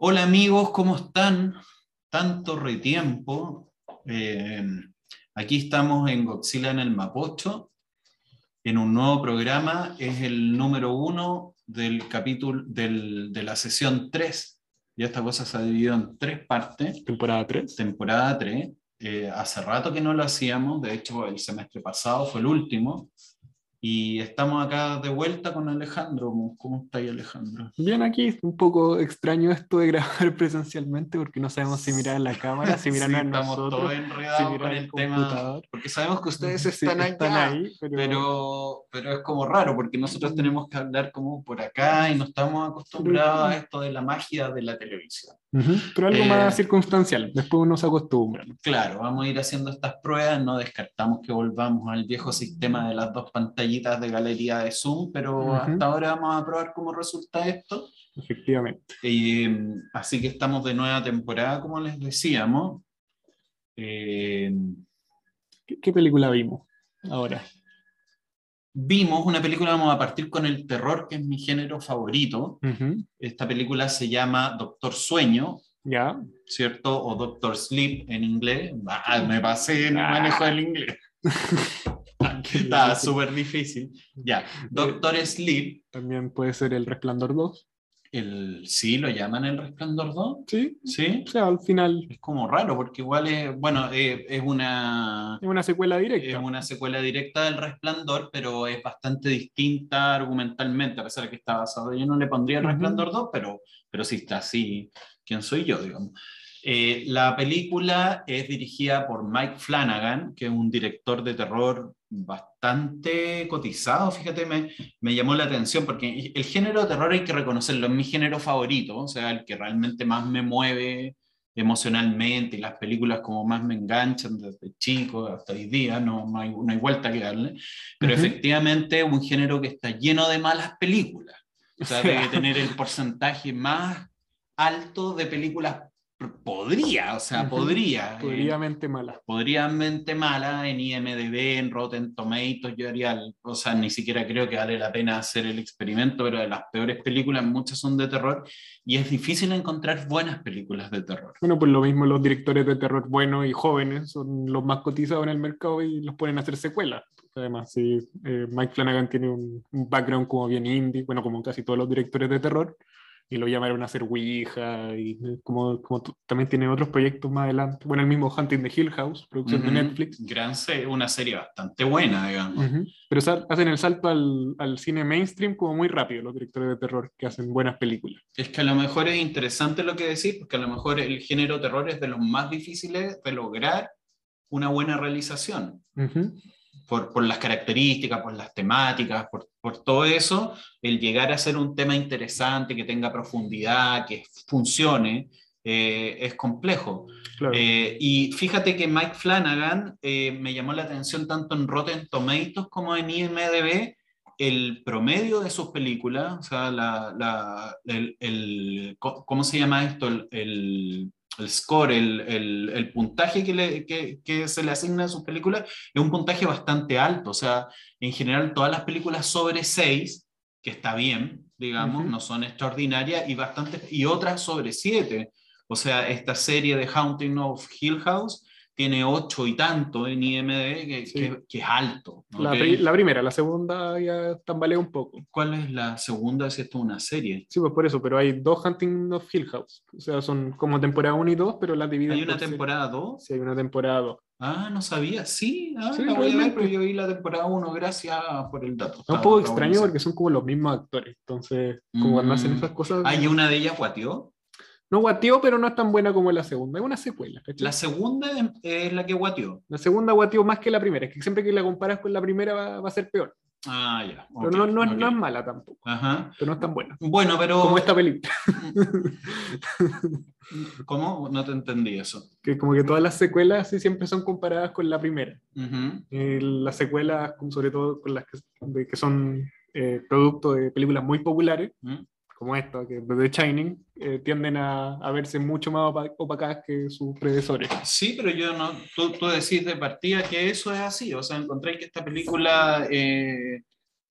Hola amigos, ¿cómo están? Tanto retiempo. Eh, aquí estamos en Godzilla en el Mapocho, en un nuevo programa. Es el número uno del capítulo del- de la sesión 3. Ya esta cosa se ha dividido en tres partes. Temporada 3. Temporada 3. Eh, hace rato que no lo hacíamos, de hecho el semestre pasado fue el último. Y estamos acá de vuelta con Alejandro. ¿Cómo está ahí Alejandro? Bien, aquí es un poco extraño esto de grabar presencialmente porque no sabemos si mirar a la cámara, si mirar Sí, a estamos nosotros, todos si enredados mirar con el tema, porque sabemos que ustedes Sí, están, están allá, ahí, pero, pero, pero es como raro, porque nosotros tenemos que hablar como por acá y no estamos acostumbrados a esto de la magia de la televisión. Pero algo Eh, más circunstancial, después uno se acostumbra. Claro, vamos a ir haciendo estas pruebas, no descartamos que volvamos al viejo sistema de las dos pantallitas de galería de Zoom, pero hasta ahora vamos a probar cómo resulta esto. Efectivamente. Eh, así que estamos de nueva temporada, como les decíamos. Eh, ¿Qué, qué película vimos ahora? Vimos una película, vamos a partir con el terror, que es mi género favorito. Esta película se llama Doctor Sueño, Ya. ¿cierto? O Doctor Sleep en inglés. Ah, me pasé en el manejo del inglés. Está súper difícil. Ya, Doctor Sleep, También puede ser El Resplandor 2. El, sí, lo llaman El Resplandor 2. Sí. Sí, O sea, al final es como raro, porque igual es, bueno, eh, es una, es una secuela es directa. una secuela directa del Resplandor, pero es bastante distinta argumentalmente, a pesar de que está basado. Yo no le pondría El. Resplandor 2, pero, pero sí está así. ¿Quién soy yo, digamos? Eh, la película es dirigida por Mike Flanagan, que es un director de terror bastante cotizado, fíjate, me, me llamó la atención, porque el género de terror hay que reconocerlo, es mi género favorito, o sea, el que realmente más me mueve emocionalmente y las películas como más me enganchan desde chico hasta hoy día, no, no, hay, no hay vuelta que darle, pero Ujú. efectivamente es un género que está lleno de malas películas, o sea, debe tener el porcentaje más alto de películas, podría, o sea, Ujú. podría. eh, Podríamente mala. podríamente mala en IMDB, en Rotten Tomatoes, yo haría, o sea, ni siquiera creo que vale la pena hacer el experimento, pero de las peores películas, muchas son de terror, y es difícil encontrar buenas películas de terror. Bueno, pues lo mismo los directores de terror buenos y jóvenes son los más cotizados en el mercado y los ponen a hacer secuelas. Además, sí, eh, Mike Flanagan tiene un, un background como bien indie, bueno, como casi todos los directores de terror, y lo llamaron a hacer Ouija, y como, como también tiene otros proyectos más adelante. Bueno, el mismo Hunting the Hill House, producción Ujú. de Netflix. Gran serie, una serie bastante buena, digamos. Ujú. Pero sal- hacen el salto al, al cine mainstream como muy rápido los directores de terror que hacen buenas películas. Es que a lo mejor es interesante lo que decís, porque a lo mejor el género terror es de los más difíciles de lograr una buena realización. Ujú. Por, por las características, por las temáticas, por, por todo eso, el llegar a ser un tema interesante, que tenga profundidad, que funcione, eh, es complejo. Claro. Eh, y fíjate que Mike Flanagan eh, me llamó la atención tanto en Rotten Tomatoes como en IMDb, el promedio de sus películas, o sea, la, la- el, ¿cómo se llama esto? El, el- el score, el, el- el puntaje que, le- que- que se le asigna a sus películas es un puntaje bastante alto, o sea, en general todas las películas sobre 6, que está bien, digamos, no son extraordinarias, y, bastantes, y otras sobre 7. O sea, esta serie de Haunting of Hill House tiene 8 y tanto en IMDb, que, Sí. que- que es alto. La, ¿ok? pri- la primera, la segunda ya tambalea un poco. ¿Cuál es la segunda? Si esto es una serie. Sí, pues por eso, pero hay dos Hunting of Hill House. O sea, son como temporada 1 y 2, pero las dividen. ¿Hay una temporada 2? Sí, hay una temporada 2. Ah, no sabía. Sí, ah, Sí, la voy a ver, pero yo vi la temporada 1, gracias por el dato. Es un poco extraño porque son como los mismos actores. Entonces, como cuando hacen Mm. esas cosas. Ah, ¿y una de ellas guateó? No guateó, pero no es tan buena como la segunda. Es una secuela. ¿cachai? La segunda es la que guateó. La segunda guateó más que la primera. Es que siempre que la comparas con la primera va, va a ser peor. Ah, ya. Pero ok, no, no, es- ok. no es mala tampoco. Ajá. Pero no es tan buena. Bueno, pero. Como esta película. ¿Cómo? No te entendí eso. Que como que todas las secuelas sí siempre son comparadas con la primera. Ujú. Eh, las secuelas, sobre todo con las que, de- que son eh, producto de películas muy populares, ¿Mm? Como esta, que de The Shining, eh, tienden a, a verse mucho más opa- opacadas que sus predecesores. Sí, pero yo no. Tú, tú decís de partida que eso es así. O sea, encontré que esta película eh,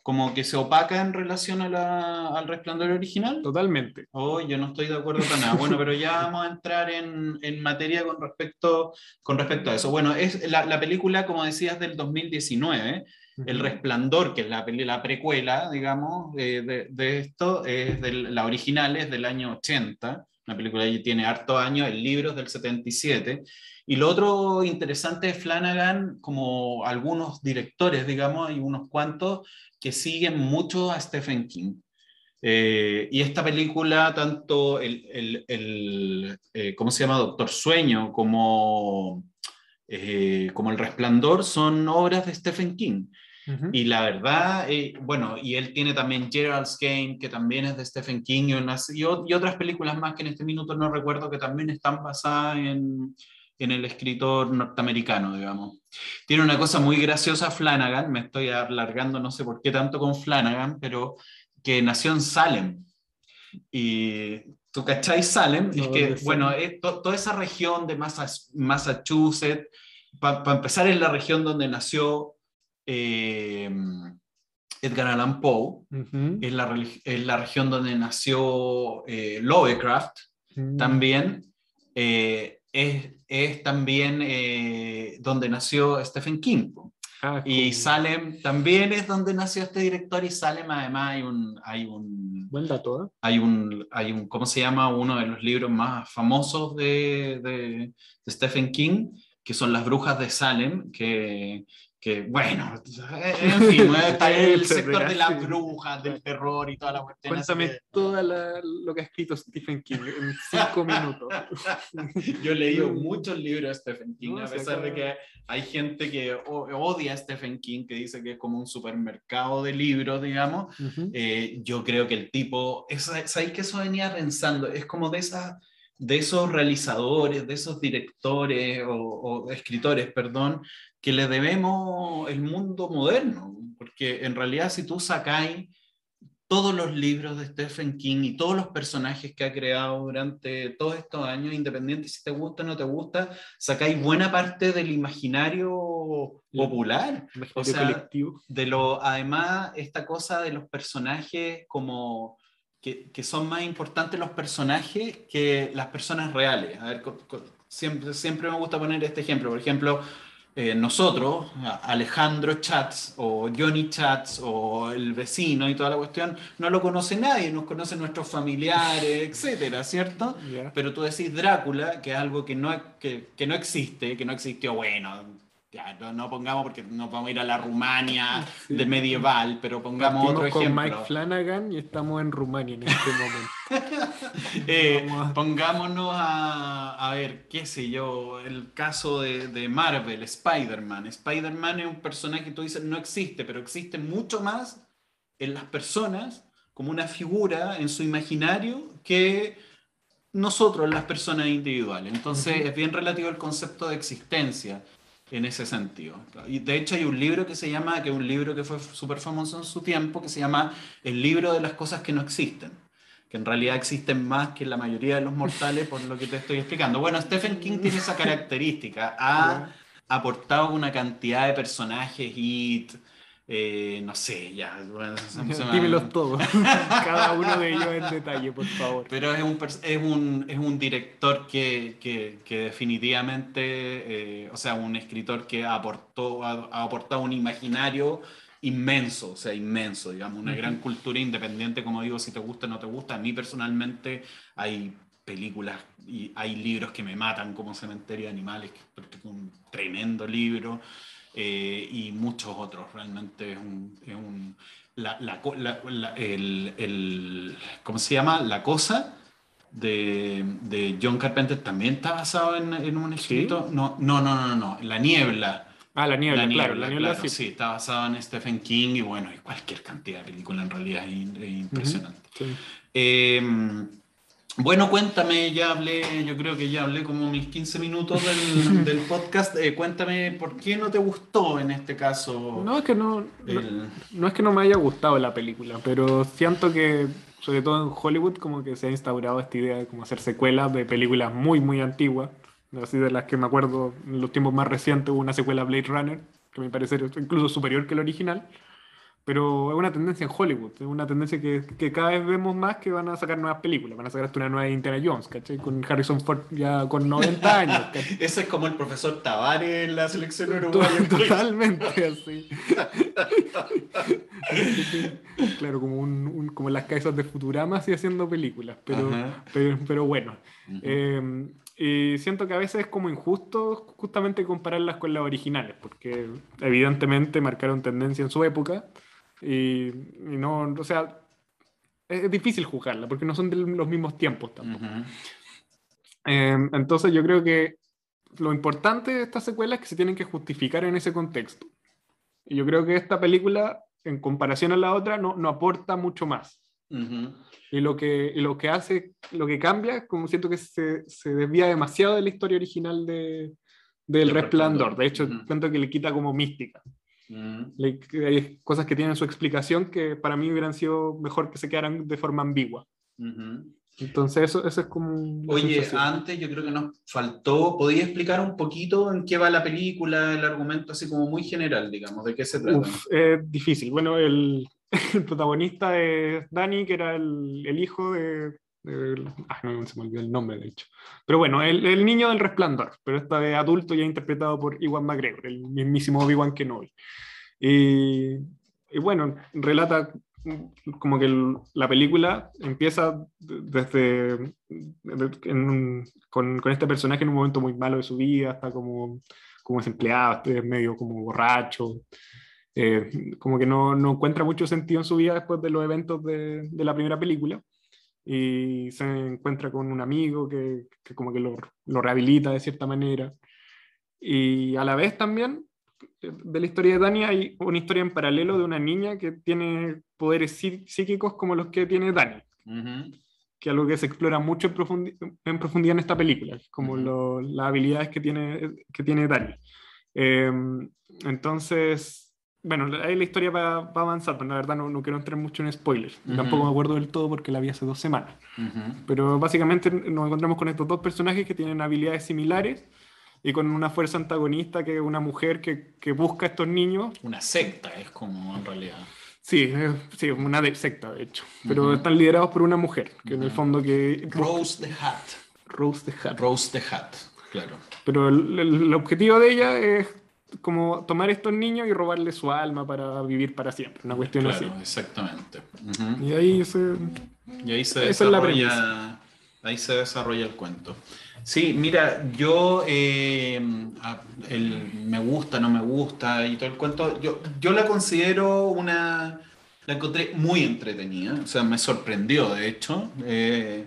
como que se opaca en relación a la, al resplandor original. Totalmente. Oh, yo no estoy de acuerdo con nada. Bueno, pero ya vamos a entrar en, en materia con respecto, con respecto a eso. Bueno, es la, la película, como decías, del 2019. El Resplandor, que es la, la precuela, digamos, eh, de, de, esto, es del, la original es del año 80. La película ya tiene harto años, el libro es del 77. Y lo otro interesante es Flanagan, como algunos directores, digamos, hay unos cuantos que siguen mucho a Stephen King. Eh, y esta película, tanto el, el, el eh, ¿cómo se llama? Doctor Sueño, como, eh, como El Resplandor, son obras de Stephen King. Uh -huh. Y la verdad, eh, bueno, y él tiene también Gerald's Game, que también es de Stephen King, y, unas, y, y, otras películas más que en este minuto no recuerdo, que también están basadas en, en el escritor norteamericano, digamos. Tiene una cosa muy graciosa Flanagan, me estoy alargando, no sé por qué tanto con Flanagan, pero que nació en Salem. Y tú cacháis Salem, no, es que, bueno, es to, toda esa región de Massachusetts, para pa empezar es la región donde nació eh, Edgar Allan Poe, uh -huh. es, la, es, la, región donde nació eh, Lovecraft uh -huh. también. Eh, es, es también donde nació Stephen King. Ah, cool. Y Salem también es donde nació este director y Salem además hay un... Hay un Buen dato, ¿eh? Hay un, hay un, ¿cómo se llama? Uno de los libros más famosos de, de, de Stephen King, que son Las Brujas de Salem, que, que bueno, en fin, está el sector de las brujas, del terror y toda la cuestión. Cuéntame que... todo lo que ha escrito Stephen King en cinco minutos. Yo he leído muchos libros de Stephen King, no, a pesar de que hay gente que odia a Stephen King, que dice que es como un supermercado de libros, digamos. Uh -huh. eh, yo creo que el tipo, ¿sabéis que eso venía pensando? Es como de esa de esos realizadores, de esos directores o, o, escritores, perdón, que le debemos el mundo moderno, porque en realidad si tú sacáis todos los libros de Stephen King y todos los personajes que ha creado durante todos estos años, independiente si te gusta o no te gusta, sacáis buena parte del imaginario popular. Imaginario o sea, colectivo. De lo, además, esta cosa de los personajes como que, que, son más importantes los personajes que las personas reales. A ver, siempre, siempre me gusta poner este ejemplo. Por ejemplo, eh, nosotros, Alejandro Chats o Johnny Chats o el vecino y toda la cuestión, no lo conoce nadie, nos conocen nuestros familiares, etcétera, ¿cierto? Yeah. Pero tú decís Drácula, que es algo que no, que, que no existe, que no existió, bueno, ya, no, pongamos porque nos vamos a ir a la Rumania sí. de medieval, pero pongamos Partimos otro con ejemplo. Mike Flanagan y estamos en Rumania en este momento. eh, pongámonos a, a, ver, qué sé yo, el caso de, de Marvel, Spider-Man. Spider-Man es un personaje que tú dices no existe, pero existe mucho más en las personas como una figura en su imaginario que nosotros, las personas individuales. Entonces uh -huh. es bien relativo el concepto de existencia en ese sentido. Y de hecho hay un libro que se llama, que es un libro que fue súper famoso en su tiempo, que se llama El libro de las cosas que no existen, que en realidad existen más que la mayoría de los mortales por lo que te estoy explicando. Bueno, Stephen King tiene esa característica, ha aportado una cantidad de personajes, hit, eh, no sé, ya. Bueno, Dímelos todos, cada uno de ellos en detalle, por favor. Pero es un, es un, es un director que, que, que definitivamente, eh, o sea, un escritor que aportó, ha, ha, aportado un imaginario inmenso, o sea, inmenso, digamos, una uh -huh. gran cultura independiente, como digo, si te gusta o no te gusta. A mí personalmente hay películas y hay libros que me matan como Cementerio de Animales, que es un tremendo libro eh, y muchos otros. Realmente es un... Es un la, la, la, el, el, ¿Cómo se llama? La cosa de, de John Carpenter también está basado en, en un escrito. ¿Sí? No, no, no, no, no, La Niebla. Ah, La Niebla, la niebla claro. La niebla, claro, sí. sí. está basado en Stephen King y bueno, y cualquier cantidad de películas en realidad es, impresionante. Uh -huh. sí. eh, bueno, cuéntame, ya hablé, yo creo que ya hablé como mis 15 minutos del, del podcast. Eh, cuéntame, ¿por qué no te gustó en este caso? No, es que no, el... no, no, es que no me haya gustado la película, pero siento que, sobre todo en Hollywood, como que se ha instaurado esta idea de como hacer secuelas de películas muy, muy antiguas. Así de las que me acuerdo en los tiempos más recientes hubo una secuela Blade Runner, que me parece incluso superior que el original pero es una tendencia en Hollywood, es una tendencia que, que, cada vez vemos más que van a sacar nuevas películas, van a sacar hasta una nueva Indiana Jones, ¿cachai? Con Harrison Ford ya con 90 años. Ese es como el profesor Tavares en la selección uruguaya. Totalmente así. claro, como, un, como las cabezas de Futurama así haciendo películas, pero, pero, bueno. eh, y siento que a veces es como injusto justamente compararlas con las originales, porque evidentemente marcaron tendencia en su época y, no, o sea, es, difícil juzgarla porque no son de los mismos tiempos tampoco. Em, entonces yo creo que lo importante de esta secuela es que se tienen que justificar en ese contexto. Y yo creo que esta película, en comparación a la otra, no, no aporta mucho más. Y lo que, y lo que hace, lo que cambia, como siento que se, se desvía demasiado de la historia original de, del Resplandor. De hecho, siento que le quita como mística. Mm. hay cosas que tienen su explicación que para mí hubieran sido mejor que se quedaran de forma ambigua. Entonces, eso, eso, es como. Oye, antes yo creo que nos faltó. ¿Podía explicar un poquito en qué va la película, el argumento, así como muy general, digamos, de qué se trata? es difícil. Bueno, el, el, protagonista es Danny, que era el, el hijo de. Ah, no se me olvidó el nombre, de hecho. Pero bueno, el, el niño del resplandor, pero esta de adulto ya interpretado por Iwan McGregor, el mismísimo Obi-Wan Kenobi. Y, y bueno, relata como que la película empieza desde con, con, este personaje en un momento muy malo de su vida, está como, como desempleado, es medio como borracho, eh, como que no, no, encuentra mucho sentido en su vida después de los eventos de, de la primera película y se encuentra con un amigo que, que como que lo, lo, rehabilita de cierta manera. Y a la vez también, eh, de la historia de Dani, hay una historia en paralelo de una niña que tiene poderes psíquicos como los que tiene Dani. Que es algo que se explora mucho en, en profundidad en esta película, como las habilidades que tiene, que tiene Dani. Eh, entonces, bueno, ahí la historia va, va avanzando, la verdad no, no, quiero entrar mucho en spoilers, tampoco me acuerdo del todo porque la vi hace dos semanas, pero básicamente nos encontramos con estos dos personajes que tienen habilidades similares y con una fuerza antagonista que es una mujer que, que busca a estos niños. Una secta es como en realidad. Sí, sí, una secta de hecho, pero están liderados por una mujer, que en el fondo que... Rose the Hat. Rose the Hat. Rose the Hat, claro. Pero el, el objetivo de ella es como tomar estos niños y robarle su alma para vivir para siempre, una cuestión claro, así. Exactamente. Y ahí se, y ahí se desarrolla, ahí se desarrolla el cuento. Sí, mira, yo eh, el me gusta, no me gusta y todo el cuento, yo, yo la considero una, la encontré muy entretenida, o sea, me sorprendió de hecho, eh,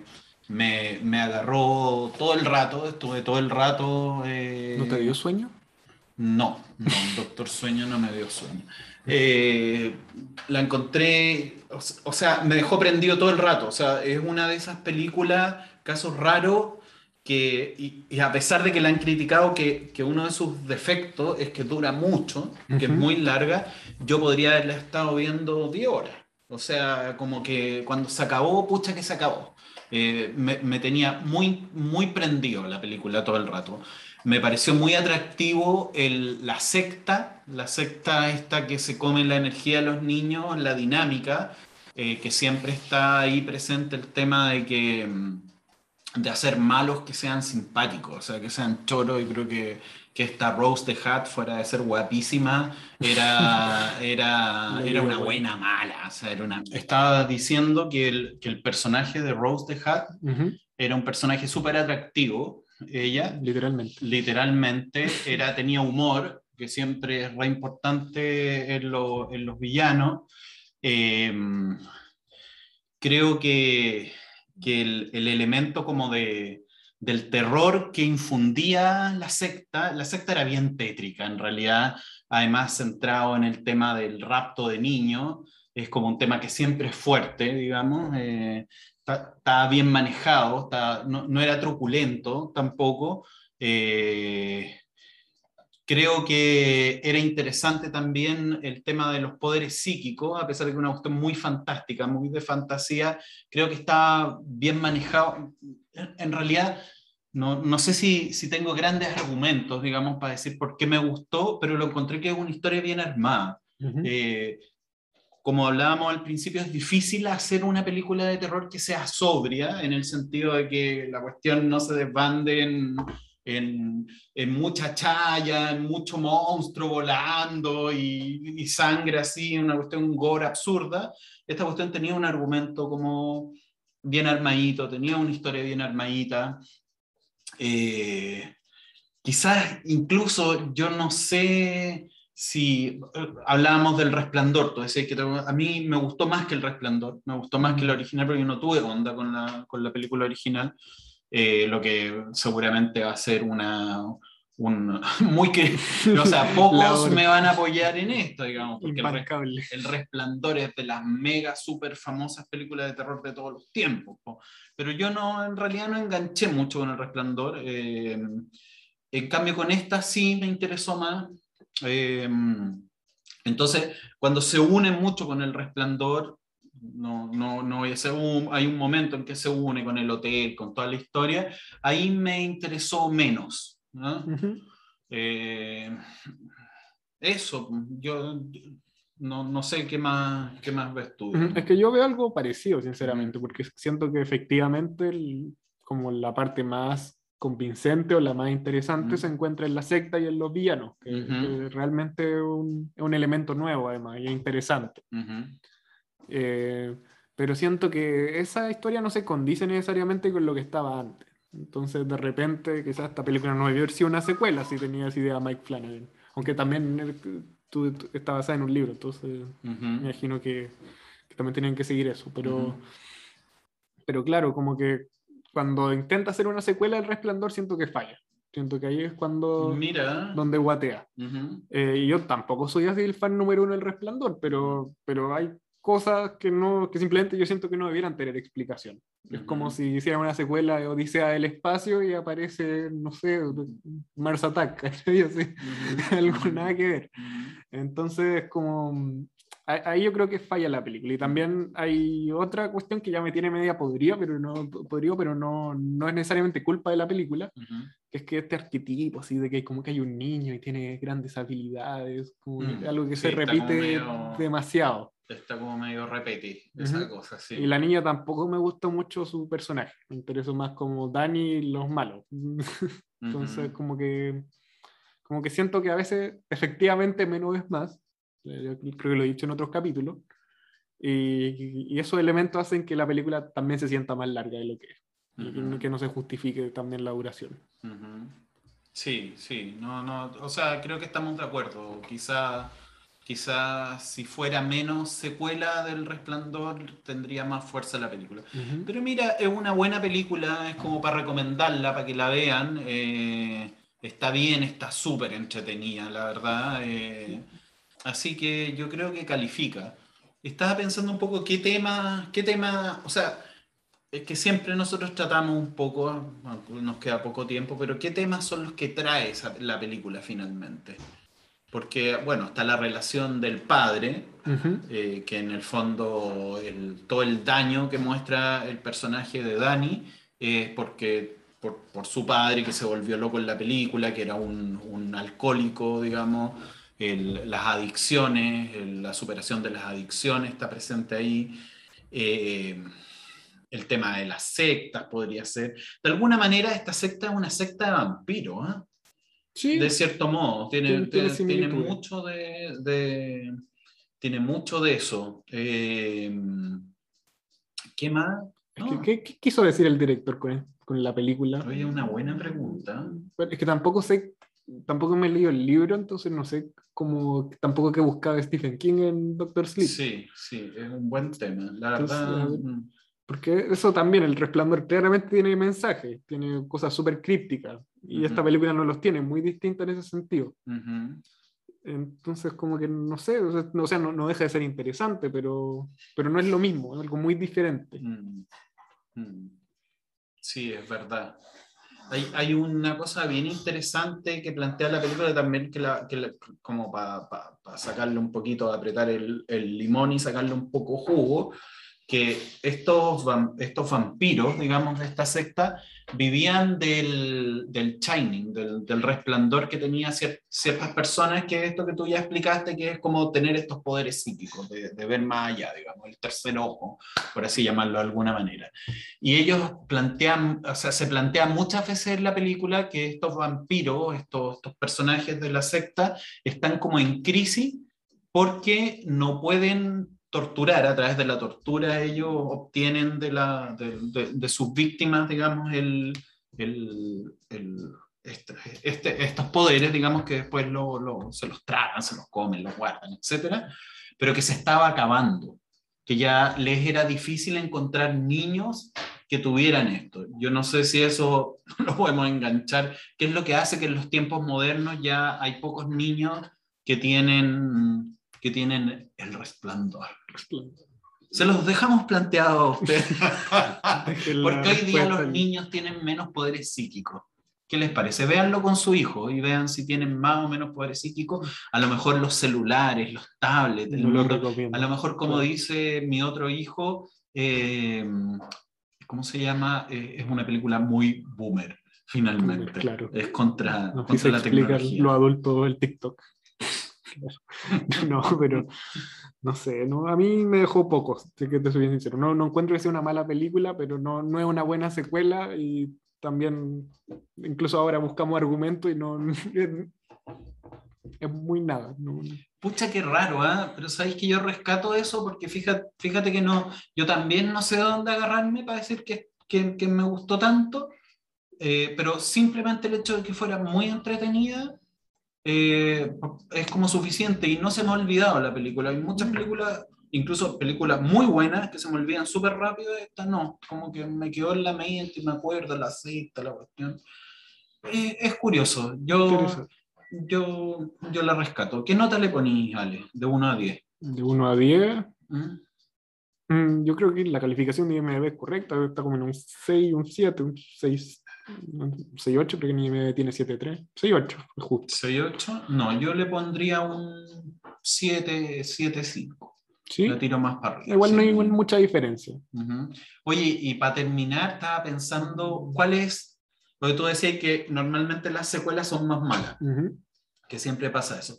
me, me, agarró todo el rato, estuve todo el rato... Eh, ¿No te dio sueño? No, no, Doctor Sueño no me dio sueño. Eh, la encontré, o, sea, me dejó prendido todo el rato. O sea, es una de esas películas, casos raros, que, y, a pesar de que la han criticado, que, que, uno de sus defectos es que dura mucho, que es muy larga, yo podría haberla estado viendo 10 horas. O sea, como que cuando se acabó, pucha que se acabó. Eh, me, me, tenía muy, muy prendido la película todo el rato me pareció muy atractivo el, la secta, la secta esta que se come la energía de los niños, la dinámica, eh, que siempre está ahí presente el tema de que mm, de hacer malos que sean simpáticos, o sea, que sean choros, y creo que, que esta Rose the Hat, fuera de ser guapísima, era, era, era una buena mala. O sea, era una... Estaba diciendo que el, que el personaje de Rose the Hat era un personaje súper atractivo, ella. Literalmente. Literalmente, era, tenía humor, que siempre es re importante en, en los villanos. Eh, creo que, que el, el, elemento como de, del terror que infundía la secta, la secta era bien tétrica en realidad, además centrado en el tema del rapto de niños, es como un tema que siempre es fuerte, digamos. Eh, estaba bien manejado, no, era truculento tampoco. Eh, creo que era interesante también el tema de los poderes psíquicos, a pesar de que una cuestión muy fantástica, muy de fantasía, creo que está bien manejado. En realidad, no, no sé si, si, tengo grandes argumentos, digamos, para decir por qué me gustó, pero lo encontré que es una historia bien armada como hablábamos al principio, es difícil hacer una película de terror que sea sobria, en el sentido de que la cuestión no se desbande en, en, en mucha chaya, en mucho monstruo volando y, sangre así, una cuestión gore absurda. Esta cuestión tenía un argumento como bien armadito, tenía una historia bien armadita. Eh, quizás incluso yo no sé si eh, hablábamos del resplandor, tú decías que a mí me gustó más que el resplandor, me gustó más que el original, porque yo no tuve onda con la, con la película original, eh, lo que seguramente va a ser una, un, muy que, o sea, pocos me van a apoyar en esto, digamos, porque el, el, Resplandor es de las mega super famosas películas de terror de todos los tiempos, pero yo no, en realidad no enganché mucho con el Resplandor, eh, en cambio con esta sí me interesó más, Em, entonces, cuando se une mucho con el resplandor, no, no, no hay un momento en que se une con el hotel, con toda la historia, ahí me interesó menos. Eh, eso, yo no, no, sé qué más, qué más ves tú. Es que yo veo algo parecido, sinceramente, porque siento que efectivamente como la parte más convincente o la más interesante se encuentra en la secta y en los villanos, que, realmente es un, un, elemento nuevo además y es interesante. Eh, pero siento que esa historia no se condice necesariamente con lo que estaba antes. Entonces, de repente, quizás esta película no debió haber sido una secuela si tenía esa idea Mike Flanagan. Aunque también eh, tú, está basada en un libro, entonces me imagino que, también tenían que seguir eso. Pero, pero claro, como que cuando intenta hacer una secuela del Resplandor, siento que falla. Siento que ahí es cuando. Mira. Donde guatea. Eh, y yo tampoco soy así el fan número uno del Resplandor, pero, pero hay cosas que, no, que simplemente yo siento que no debieran tener explicación. Es como si hicieran una secuela de Odisea del Espacio y aparece, no sé, Mars Attack, así, algo nada que ver. Entonces, como ahí yo creo que falla la película. Y también hay otra cuestión que ya me tiene media podrida, pero no, podrido, pero no, no es necesariamente culpa de la película, que es que este arquetipo, así de que como que hay un niño y tiene grandes habilidades, como mm, algo que se repite demasiado. Está como medio repeti esa cosa, sí. Y la niña tampoco me gustó mucho su personaje, me interesó más como Dani y los malos. Entonces, como que como que siento que a veces efectivamente menos es más creo que lo he dicho en otros capítulos. Y, esos elementos hacen que la película también se sienta más larga de lo que es. y que no se justifique también la duración. Sí, sí, no, no, o sea, creo que estamos de acuerdo. Quizá, quizá si fuera menos secuela del Resplandor tendría más fuerza la película. Pero mira, es una buena película, es como para recomendarla, para que la vean. Eh, está bien, está súper entretenida, la verdad. Eh, Así que yo creo que califica. Estaba pensando un poco qué tema, qué tema, o sea, es que siempre nosotros tratamos un poco, nos queda poco tiempo, pero qué temas son los que trae la película finalmente. Porque, bueno, está la relación del padre, eh, que en el fondo todo el daño que muestra el personaje de Dani es porque por, su padre que se volvió loco en la película, que era un, un alcohólico, digamos, las adicciones, la superación de las adicciones está presente ahí. Eh, el tema de las sectas podría ser. De alguna manera, esta secta es una secta de vampiros, ¿eh? sí. de cierto modo. Tiene, tiene, mucho de, tiene mucho de eso. Eh, ¿Qué más? ¿Qué, quiso decir el director con, con la película? Oye, una buena pregunta. Es que tampoco sé tampoco me he leído el libro, entonces no sé cómo, tampoco que buscaba Stephen King en Doctor Sleep. Sí, sí, es un buen tema, la verdad. Mm. Porque eso también, el resplandor claramente tiene mensajes, tiene cosas súper crípticas, y esta película no los tiene, muy distinta en ese sentido. Entonces, como que no sé, o sea, no, no, deja de ser interesante, pero, pero no es lo mismo, es algo muy diferente. Mm. Mm. Sí, es verdad. Hay, una cosa bien interesante que plantea la película también, que, la, que como para sacarle un poquito, apretar el, limón y sacarle un poco jugo, que estos, estos vampiros, digamos, de esta secta, vivían del, del shining, del, resplandor que tenían ciertas personas, que es esto que tú ya explicaste, que es como tener estos poderes psíquicos, de, de, ver más allá, digamos, el tercer ojo, por así llamarlo de alguna manera. Y ellos plantean, o sea, se plantea muchas veces en la película que estos vampiros, estos, estos personajes de la secta, están como en crisis porque no pueden torturar, a través de la tortura ellos obtienen de, la, de, de, sus víctimas, digamos, el, el, el este, este, estos poderes, digamos, que después lo, lo, se los tragan, se los comen, los guardan, etc. Pero que se estaba acabando, que ya les era difícil encontrar niños que tuvieran esto. Yo no sé si eso lo podemos enganchar, qué es lo que hace que en los tiempos modernos ya hay pocos niños que tienen que tienen el resplandor. Se los dejamos planteados a ustedes. Porque hoy día los niños tienen menos poderes psíquicos. ¿Qué les parece? Véanlo con su hijo y vean si tienen más o menos poderes psíquicos. A lo mejor los celulares, los tablets, no lo a lo mejor como dice mi otro hijo, eh, ¿cómo se llama? Eh, es una película muy boomer, finalmente. Claro. Es contra, contra la tecnología. Lo adulto, el TikTok. no, pero no sé, no, a mí me dejó poco, que te soy bien sincero. No, no encuentro que sea una mala película, pero no, no es una buena secuela y también, incluso ahora buscamos argumentos y no. Es, muy nada. Pucha, qué raro, ¿eh? Pero sabéis que yo rescato eso porque fíjate, fíjate que no, yo también no sé dónde agarrarme para decir que, que, que me gustó tanto, eh, pero simplemente el hecho de que fuera muy entretenida eh, es como suficiente y no se me ha olvidado la película. Hay muchas mm. películas, incluso películas muy buenas, que se me olvidan súper rápido, esta no, como que me quedó en la mente y me acuerdo la cita, la cuestión. Eh, es curioso, yo, yo, yo la rescato. ¿Qué nota le ponís, Ale, de 1 a 10? De 1 a 10. ¿Mm? Mm, yo creo que la calificación de IMDb es correcta, está como en un 6, un 7, un 6, 6-8, porque ni me tiene 7-3. 6-8, justo. 6-8, no, yo le pondría un 7-5. ¿Sí? Lo tiro más para arriba. Igual no hay mucha diferencia. Oye, y para terminar, estaba pensando, ¿cuál es? Porque tú decías que normalmente las secuelas son más malas, que siempre pasa eso.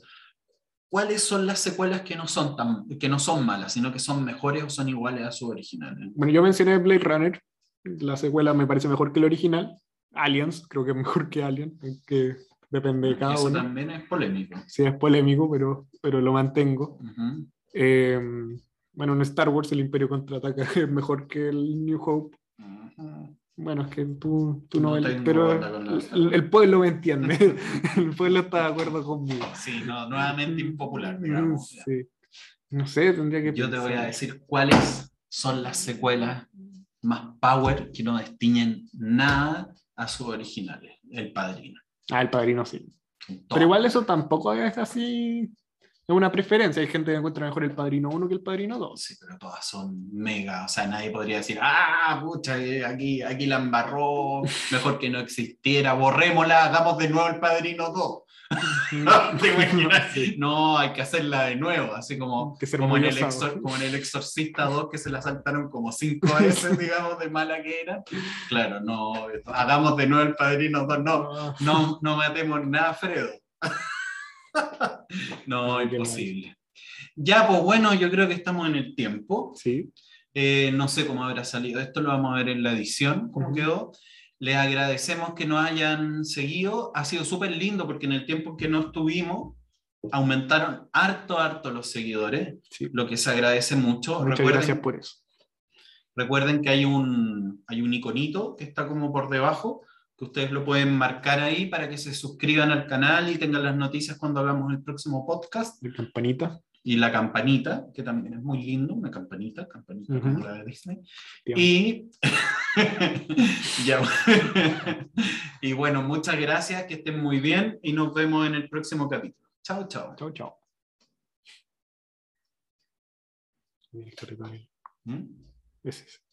¿Cuáles son las secuelas que no son tan, que no son malas, sino que son mejores o son iguales a su original? Bueno, yo mencioné Blade Runner, la secuela me parece mejor que el original. Aliens, creo que es mejor que Alien, que depende de cada Eso uno. también es polémico. Sí, es polémico, pero, pero lo mantengo. Em, bueno, en Star Wars el Imperio contraataca es mejor que el New Hope. Bueno, es que tú, tú no, pero el, pueblo me entiende. el pueblo está de acuerdo conmigo. Sí, no, nuevamente impopular, digamos. Sí. No sé, tendría que. Yo te voy a decir cuáles son las secuelas más power que no destiñen nada a sus originales, El Padrino. Ah, El Padrino sí. Pero igual eso tampoco es así, es una preferencia. Hay gente que encuentra mejor El Padrino 1 que El Padrino 2. Sí, pero todas son mega, o sea, nadie podría decir, ah, pucha, eh, aquí, aquí la embarró, mejor que no existiera, borrémosla, hagamos de nuevo El Padrino 2. no, hay que hacerla de nuevo, así como, como, en el como, en el Exorcista 2 que se la saltaron como cinco veces, digamos, de mala que era. Claro, no, hagamos de nuevo el Padrino 2, no, no, no matemos nada, Fredo. no, imposible. Ya, pues bueno, yo creo que estamos en el tiempo. Sí. Eh, no sé cómo habrá salido. Esto lo vamos a ver en la edición, cómo quedó. Les agradecemos que nos hayan seguido. Ha sido súper lindo porque en el tiempo que no estuvimos, aumentaron harto, harto los seguidores, lo que se agradece mucho. Muchas recuerden, gracias por eso. Recuerden que hay un, hay un iconito que está como por debajo, que ustedes lo pueden marcar ahí para que se suscriban al canal y tengan las noticias cuando hagamos el próximo podcast. La campanita y la campanita, que también es muy lindo, una campanita, campanita como la de Disney. Y, y bueno, muchas gracias, que estén muy bien y nos vemos en el próximo capítulo. Chao, chao. Chao, chao. ¿Mm? Ese es.